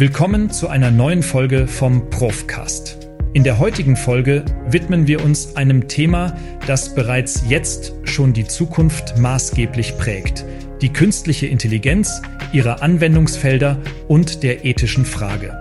Willkommen zu einer neuen Folge vom Profcast. In der heutigen Folge widmen wir uns einem Thema, das bereits jetzt schon die Zukunft maßgeblich prägt. Die künstliche Intelligenz, ihre Anwendungsfelder und der ethischen Frage.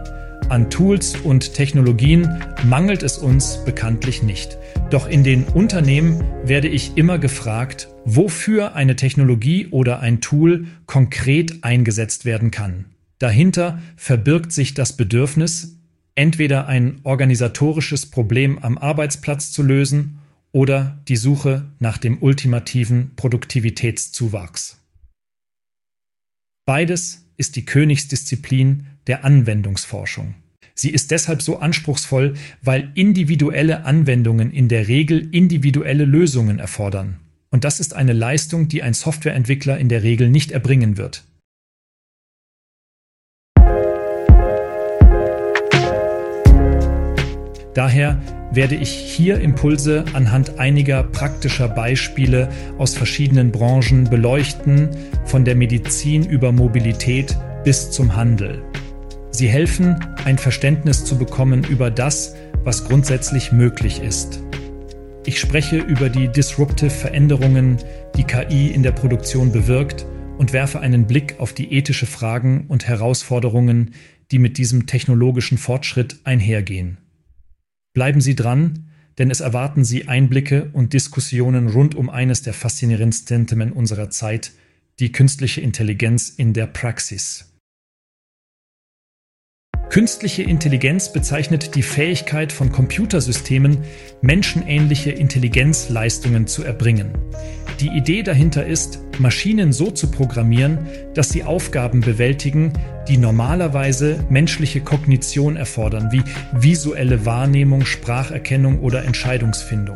An Tools und Technologien mangelt es uns bekanntlich nicht. Doch in den Unternehmen werde ich immer gefragt, wofür eine Technologie oder ein Tool konkret eingesetzt werden kann. Dahinter verbirgt sich das Bedürfnis, entweder ein organisatorisches Problem am Arbeitsplatz zu lösen oder die Suche nach dem ultimativen Produktivitätszuwachs. Beides ist die Königsdisziplin der Anwendungsforschung. Sie ist deshalb so anspruchsvoll, weil individuelle Anwendungen in der Regel individuelle Lösungen erfordern. Und das ist eine Leistung, die ein Softwareentwickler in der Regel nicht erbringen wird. Daher werde ich hier Impulse anhand einiger praktischer Beispiele aus verschiedenen Branchen beleuchten, von der Medizin über Mobilität bis zum Handel. Sie helfen, ein Verständnis zu bekommen über das, was grundsätzlich möglich ist. Ich spreche über die disruptive Veränderungen, die KI in der Produktion bewirkt und werfe einen Blick auf die ethische Fragen und Herausforderungen, die mit diesem technologischen Fortschritt einhergehen. Bleiben Sie dran, denn es erwarten Sie Einblicke und Diskussionen rund um eines der faszinierendsten Themen unserer Zeit, die künstliche Intelligenz in der Praxis. Künstliche Intelligenz bezeichnet die Fähigkeit von Computersystemen, menschenähnliche Intelligenzleistungen zu erbringen. Die Idee dahinter ist, Maschinen so zu programmieren, dass sie Aufgaben bewältigen, die normalerweise menschliche Kognition erfordern, wie visuelle Wahrnehmung, Spracherkennung oder Entscheidungsfindung.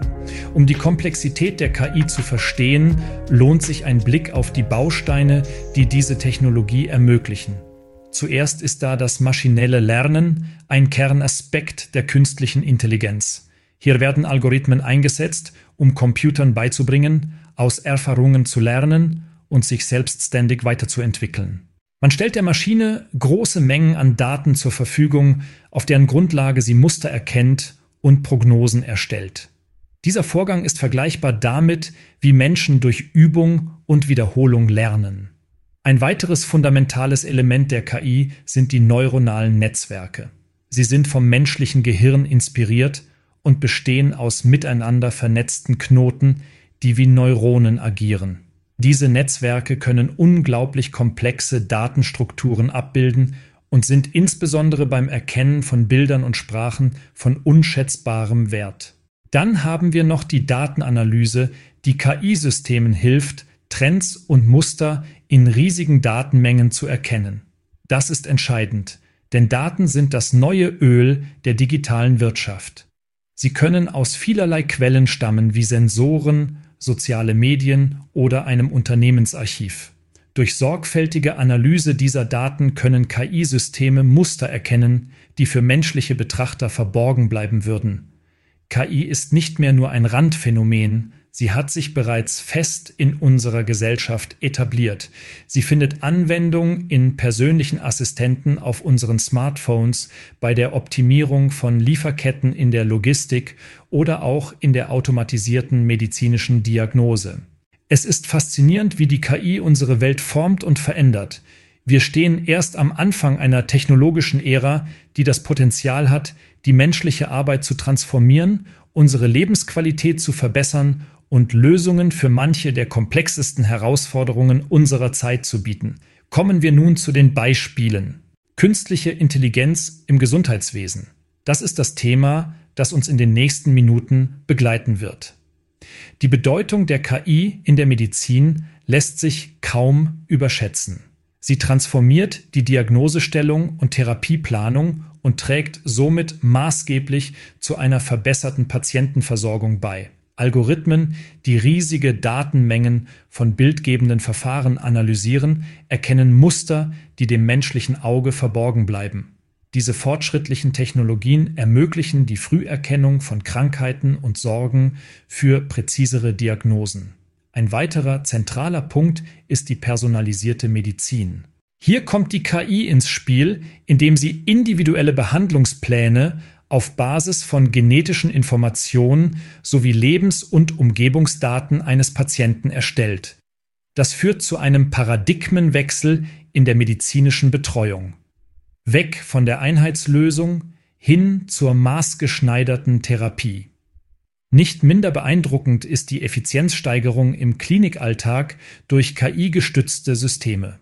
Um die Komplexität der KI zu verstehen, lohnt sich ein Blick auf die Bausteine, die diese Technologie ermöglichen. Zuerst ist da das maschinelle Lernen, ein Kernaspekt der künstlichen Intelligenz. Hier werden Algorithmen eingesetzt, um Computern beizubringen, aus Erfahrungen zu lernen und sich selbstständig weiterzuentwickeln. Man stellt der Maschine große Mengen an Daten zur Verfügung, auf deren Grundlage sie Muster erkennt und Prognosen erstellt. Dieser Vorgang ist vergleichbar damit, wie Menschen durch Übung und Wiederholung lernen. Ein weiteres fundamentales Element der KI sind die neuronalen Netzwerke. Sie sind vom menschlichen Gehirn inspiriert und bestehen aus miteinander vernetzten Knoten, die wie Neuronen agieren. Diese Netzwerke können unglaublich komplexe Datenstrukturen abbilden und sind insbesondere beim Erkennen von Bildern und Sprachen von unschätzbarem Wert. Dann haben wir noch die Datenanalyse, die KI-Systemen hilft, Trends und Muster in riesigen Datenmengen zu erkennen. Das ist entscheidend, denn Daten sind das neue Öl der digitalen Wirtschaft. Sie können aus vielerlei Quellen stammen wie Sensoren, soziale Medien oder einem Unternehmensarchiv. Durch sorgfältige Analyse dieser Daten können KI-Systeme Muster erkennen, die für menschliche Betrachter verborgen bleiben würden. KI ist nicht mehr nur ein Randphänomen, Sie hat sich bereits fest in unserer Gesellschaft etabliert. Sie findet Anwendung in persönlichen Assistenten auf unseren Smartphones, bei der Optimierung von Lieferketten in der Logistik oder auch in der automatisierten medizinischen Diagnose. Es ist faszinierend, wie die KI unsere Welt formt und verändert. Wir stehen erst am Anfang einer technologischen Ära, die das Potenzial hat, die menschliche Arbeit zu transformieren, unsere Lebensqualität zu verbessern und Lösungen für manche der komplexesten Herausforderungen unserer Zeit zu bieten. Kommen wir nun zu den Beispielen. Künstliche Intelligenz im Gesundheitswesen. Das ist das Thema, das uns in den nächsten Minuten begleiten wird. Die Bedeutung der KI in der Medizin lässt sich kaum überschätzen. Sie transformiert die Diagnosestellung und Therapieplanung und trägt somit maßgeblich zu einer verbesserten Patientenversorgung bei. Algorithmen, die riesige Datenmengen von bildgebenden Verfahren analysieren, erkennen Muster, die dem menschlichen Auge verborgen bleiben. Diese fortschrittlichen Technologien ermöglichen die Früherkennung von Krankheiten und Sorgen für präzisere Diagnosen. Ein weiterer zentraler Punkt ist die personalisierte Medizin. Hier kommt die KI ins Spiel, indem sie individuelle Behandlungspläne auf Basis von genetischen Informationen sowie Lebens- und Umgebungsdaten eines Patienten erstellt. Das führt zu einem Paradigmenwechsel in der medizinischen Betreuung. Weg von der Einheitslösung hin zur maßgeschneiderten Therapie. Nicht minder beeindruckend ist die Effizienzsteigerung im Klinikalltag durch KI-gestützte Systeme.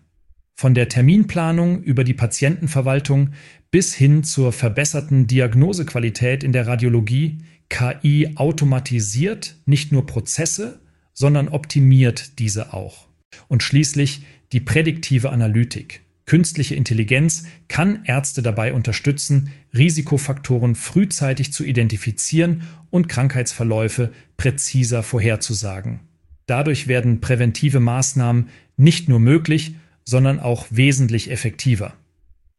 Von der Terminplanung über die Patientenverwaltung bis hin zur verbesserten Diagnosequalität in der Radiologie, KI automatisiert nicht nur Prozesse, sondern optimiert diese auch. Und schließlich die prädiktive Analytik. Künstliche Intelligenz kann Ärzte dabei unterstützen, Risikofaktoren frühzeitig zu identifizieren und Krankheitsverläufe präziser vorherzusagen. Dadurch werden präventive Maßnahmen nicht nur möglich, sondern auch wesentlich effektiver.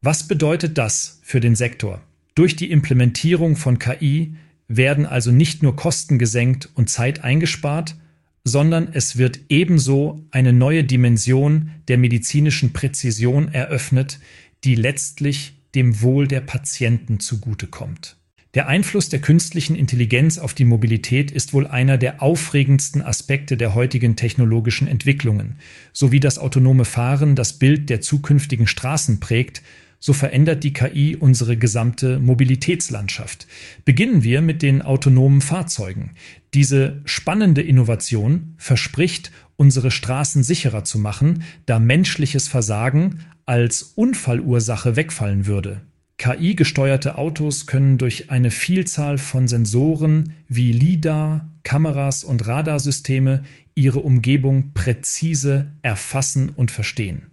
Was bedeutet das für den Sektor? Durch die Implementierung von KI werden also nicht nur Kosten gesenkt und Zeit eingespart, sondern es wird ebenso eine neue Dimension der medizinischen Präzision eröffnet, die letztlich dem Wohl der Patienten zugutekommt. Der Einfluss der künstlichen Intelligenz auf die Mobilität ist wohl einer der aufregendsten Aspekte der heutigen technologischen Entwicklungen. So wie das autonome Fahren das Bild der zukünftigen Straßen prägt, so verändert die KI unsere gesamte Mobilitätslandschaft. Beginnen wir mit den autonomen Fahrzeugen. Diese spannende Innovation verspricht, unsere Straßen sicherer zu machen, da menschliches Versagen als Unfallursache wegfallen würde. KI-gesteuerte Autos können durch eine Vielzahl von Sensoren wie LIDAR, Kameras und Radarsysteme ihre Umgebung präzise erfassen und verstehen.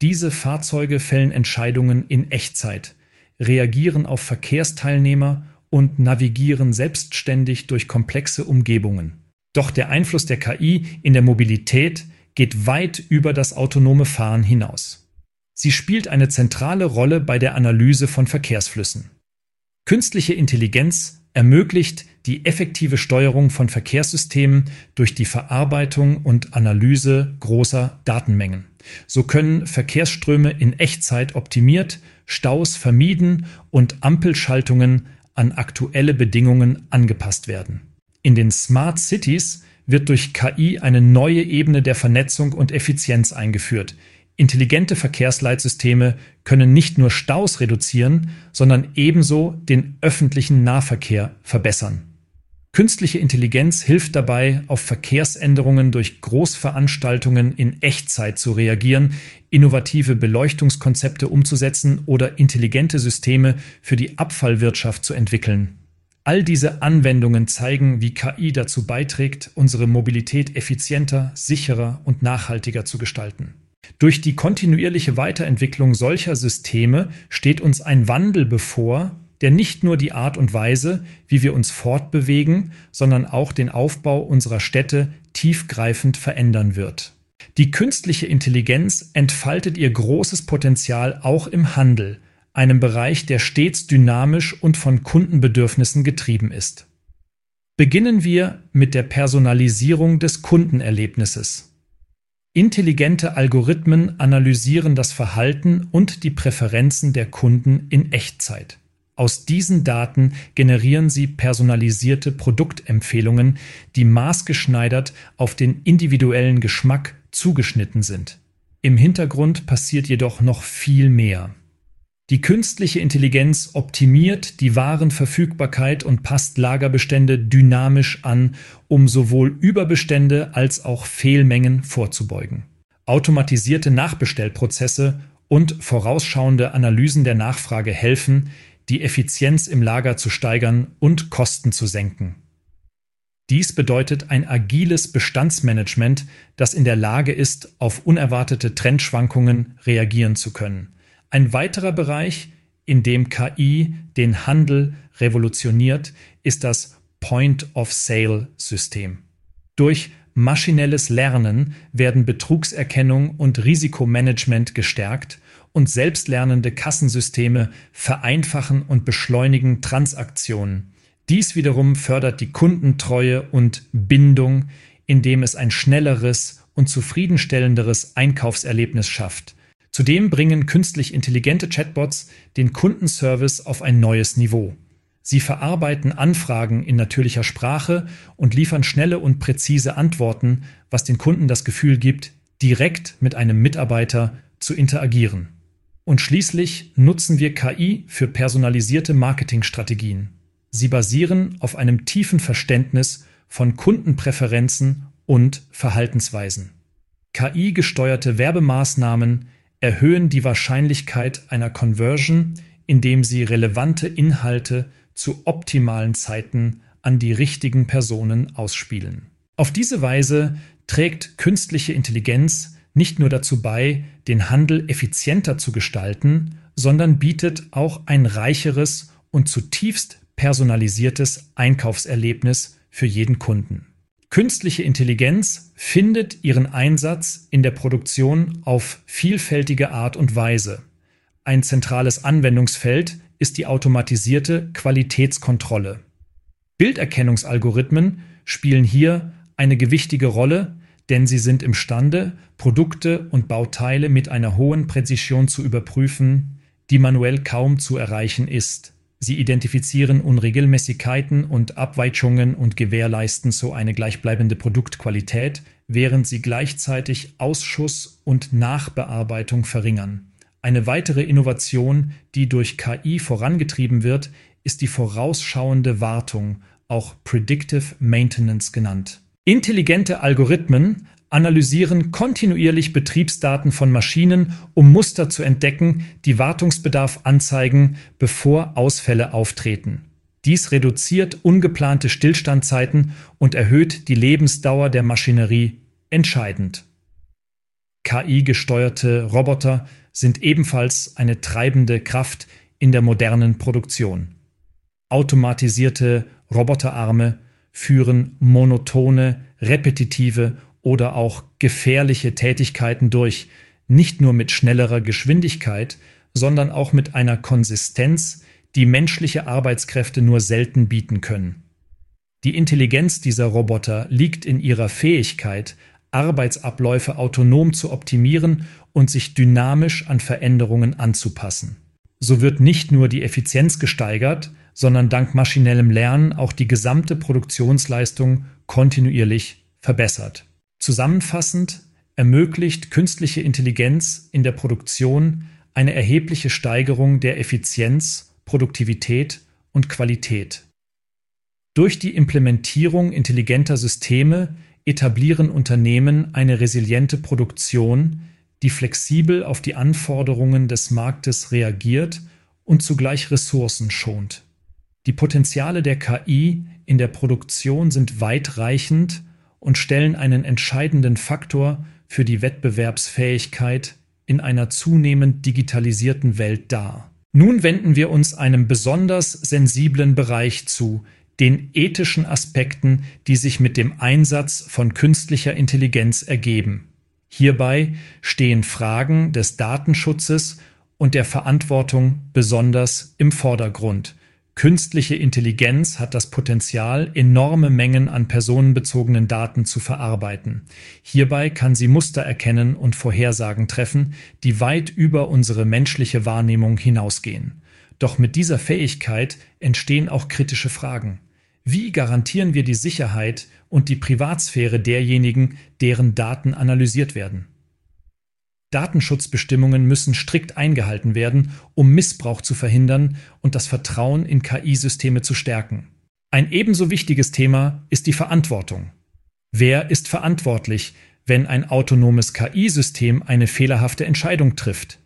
Diese Fahrzeuge fällen Entscheidungen in Echtzeit, reagieren auf Verkehrsteilnehmer und navigieren selbstständig durch komplexe Umgebungen. Doch der Einfluss der KI in der Mobilität geht weit über das autonome Fahren hinaus. Sie spielt eine zentrale Rolle bei der Analyse von Verkehrsflüssen. Künstliche Intelligenz ermöglicht die effektive Steuerung von Verkehrssystemen durch die Verarbeitung und Analyse großer Datenmengen. So können Verkehrsströme in Echtzeit optimiert, Staus vermieden und Ampelschaltungen an aktuelle Bedingungen angepasst werden. In den Smart Cities wird durch KI eine neue Ebene der Vernetzung und Effizienz eingeführt, Intelligente Verkehrsleitsysteme können nicht nur Staus reduzieren, sondern ebenso den öffentlichen Nahverkehr verbessern. Künstliche Intelligenz hilft dabei, auf Verkehrsänderungen durch Großveranstaltungen in Echtzeit zu reagieren, innovative Beleuchtungskonzepte umzusetzen oder intelligente Systeme für die Abfallwirtschaft zu entwickeln. All diese Anwendungen zeigen, wie KI dazu beiträgt, unsere Mobilität effizienter, sicherer und nachhaltiger zu gestalten. Durch die kontinuierliche Weiterentwicklung solcher Systeme steht uns ein Wandel bevor, der nicht nur die Art und Weise, wie wir uns fortbewegen, sondern auch den Aufbau unserer Städte tiefgreifend verändern wird. Die künstliche Intelligenz entfaltet ihr großes Potenzial auch im Handel, einem Bereich, der stets dynamisch und von Kundenbedürfnissen getrieben ist. Beginnen wir mit der Personalisierung des Kundenerlebnisses. Intelligente Algorithmen analysieren das Verhalten und die Präferenzen der Kunden in Echtzeit. Aus diesen Daten generieren sie personalisierte Produktempfehlungen, die maßgeschneidert auf den individuellen Geschmack zugeschnitten sind. Im Hintergrund passiert jedoch noch viel mehr. Die künstliche Intelligenz optimiert die Warenverfügbarkeit und passt Lagerbestände dynamisch an, um sowohl Überbestände als auch Fehlmengen vorzubeugen. Automatisierte Nachbestellprozesse und vorausschauende Analysen der Nachfrage helfen, die Effizienz im Lager zu steigern und Kosten zu senken. Dies bedeutet ein agiles Bestandsmanagement, das in der Lage ist, auf unerwartete Trendschwankungen reagieren zu können. Ein weiterer Bereich, in dem KI den Handel revolutioniert, ist das Point-of-Sale-System. Durch maschinelles Lernen werden Betrugserkennung und Risikomanagement gestärkt und selbstlernende Kassensysteme vereinfachen und beschleunigen Transaktionen. Dies wiederum fördert die Kundentreue und Bindung, indem es ein schnelleres und zufriedenstellenderes Einkaufserlebnis schafft. Zudem bringen künstlich intelligente Chatbots den Kundenservice auf ein neues Niveau. Sie verarbeiten Anfragen in natürlicher Sprache und liefern schnelle und präzise Antworten, was den Kunden das Gefühl gibt, direkt mit einem Mitarbeiter zu interagieren. Und schließlich nutzen wir KI für personalisierte Marketingstrategien. Sie basieren auf einem tiefen Verständnis von Kundenpräferenzen und Verhaltensweisen. KI-gesteuerte Werbemaßnahmen erhöhen die Wahrscheinlichkeit einer Conversion, indem sie relevante Inhalte zu optimalen Zeiten an die richtigen Personen ausspielen. Auf diese Weise trägt künstliche Intelligenz nicht nur dazu bei, den Handel effizienter zu gestalten, sondern bietet auch ein reicheres und zutiefst personalisiertes Einkaufserlebnis für jeden Kunden. Künstliche Intelligenz findet ihren Einsatz in der Produktion auf vielfältige Art und Weise. Ein zentrales Anwendungsfeld ist die automatisierte Qualitätskontrolle. Bilderkennungsalgorithmen spielen hier eine gewichtige Rolle, denn sie sind imstande, Produkte und Bauteile mit einer hohen Präzision zu überprüfen, die manuell kaum zu erreichen ist. Sie identifizieren Unregelmäßigkeiten und Abweichungen und gewährleisten so eine gleichbleibende Produktqualität, während sie gleichzeitig Ausschuss und Nachbearbeitung verringern. Eine weitere Innovation, die durch KI vorangetrieben wird, ist die vorausschauende Wartung, auch Predictive Maintenance genannt. Intelligente Algorithmen analysieren kontinuierlich Betriebsdaten von Maschinen, um Muster zu entdecken, die Wartungsbedarf anzeigen, bevor Ausfälle auftreten. Dies reduziert ungeplante Stillstandzeiten und erhöht die Lebensdauer der Maschinerie entscheidend. KI-gesteuerte Roboter sind ebenfalls eine treibende Kraft in der modernen Produktion. Automatisierte Roboterarme führen monotone, repetitive oder auch gefährliche Tätigkeiten durch, nicht nur mit schnellerer Geschwindigkeit, sondern auch mit einer Konsistenz, die menschliche Arbeitskräfte nur selten bieten können. Die Intelligenz dieser Roboter liegt in ihrer Fähigkeit, Arbeitsabläufe autonom zu optimieren und sich dynamisch an Veränderungen anzupassen. So wird nicht nur die Effizienz gesteigert, sondern dank maschinellem Lernen auch die gesamte Produktionsleistung kontinuierlich verbessert. Zusammenfassend ermöglicht künstliche Intelligenz in der Produktion eine erhebliche Steigerung der Effizienz, Produktivität und Qualität. Durch die Implementierung intelligenter Systeme etablieren Unternehmen eine resiliente Produktion, die flexibel auf die Anforderungen des Marktes reagiert und zugleich Ressourcen schont. Die Potenziale der KI in der Produktion sind weitreichend und stellen einen entscheidenden Faktor für die Wettbewerbsfähigkeit in einer zunehmend digitalisierten Welt dar. Nun wenden wir uns einem besonders sensiblen Bereich zu, den ethischen Aspekten, die sich mit dem Einsatz von künstlicher Intelligenz ergeben. Hierbei stehen Fragen des Datenschutzes und der Verantwortung besonders im Vordergrund. Künstliche Intelligenz hat das Potenzial, enorme Mengen an personenbezogenen Daten zu verarbeiten. Hierbei kann sie Muster erkennen und Vorhersagen treffen, die weit über unsere menschliche Wahrnehmung hinausgehen. Doch mit dieser Fähigkeit entstehen auch kritische Fragen. Wie garantieren wir die Sicherheit und die Privatsphäre derjenigen, deren Daten analysiert werden? Datenschutzbestimmungen müssen strikt eingehalten werden, um Missbrauch zu verhindern und das Vertrauen in KI-Systeme zu stärken. Ein ebenso wichtiges Thema ist die Verantwortung. Wer ist verantwortlich, wenn ein autonomes KI-System eine fehlerhafte Entscheidung trifft?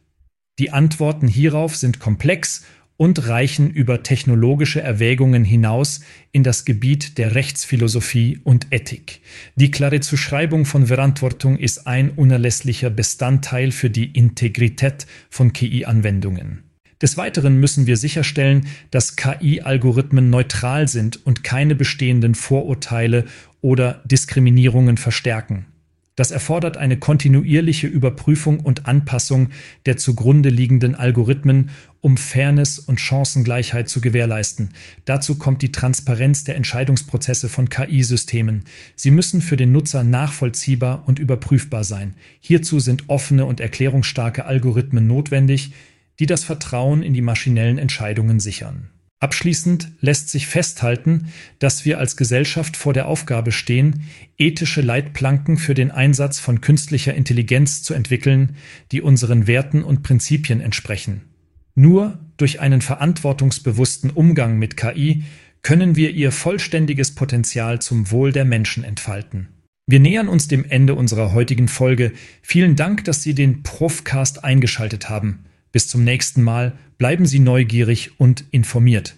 Die Antworten hierauf sind komplex und reichen über technologische Erwägungen hinaus in das Gebiet der Rechtsphilosophie und Ethik. Die klare Zuschreibung von Verantwortung ist ein unerlässlicher Bestandteil für die Integrität von KI-Anwendungen. Des Weiteren müssen wir sicherstellen, dass KI-Algorithmen neutral sind und keine bestehenden Vorurteile oder Diskriminierungen verstärken. Das erfordert eine kontinuierliche Überprüfung und Anpassung der zugrunde liegenden Algorithmen, um Fairness und Chancengleichheit zu gewährleisten. Dazu kommt die Transparenz der Entscheidungsprozesse von KI-Systemen. Sie müssen für den Nutzer nachvollziehbar und überprüfbar sein. Hierzu sind offene und erklärungsstarke Algorithmen notwendig, die das Vertrauen in die maschinellen Entscheidungen sichern. Abschließend lässt sich festhalten, dass wir als Gesellschaft vor der Aufgabe stehen, ethische Leitplanken für den Einsatz von künstlicher Intelligenz zu entwickeln, die unseren Werten und Prinzipien entsprechen. Nur durch einen verantwortungsbewussten Umgang mit KI können wir ihr vollständiges Potenzial zum Wohl der Menschen entfalten. Wir nähern uns dem Ende unserer heutigen Folge. Vielen Dank, dass Sie den Profcast eingeschaltet haben. Bis zum nächsten Mal, bleiben Sie neugierig und informiert.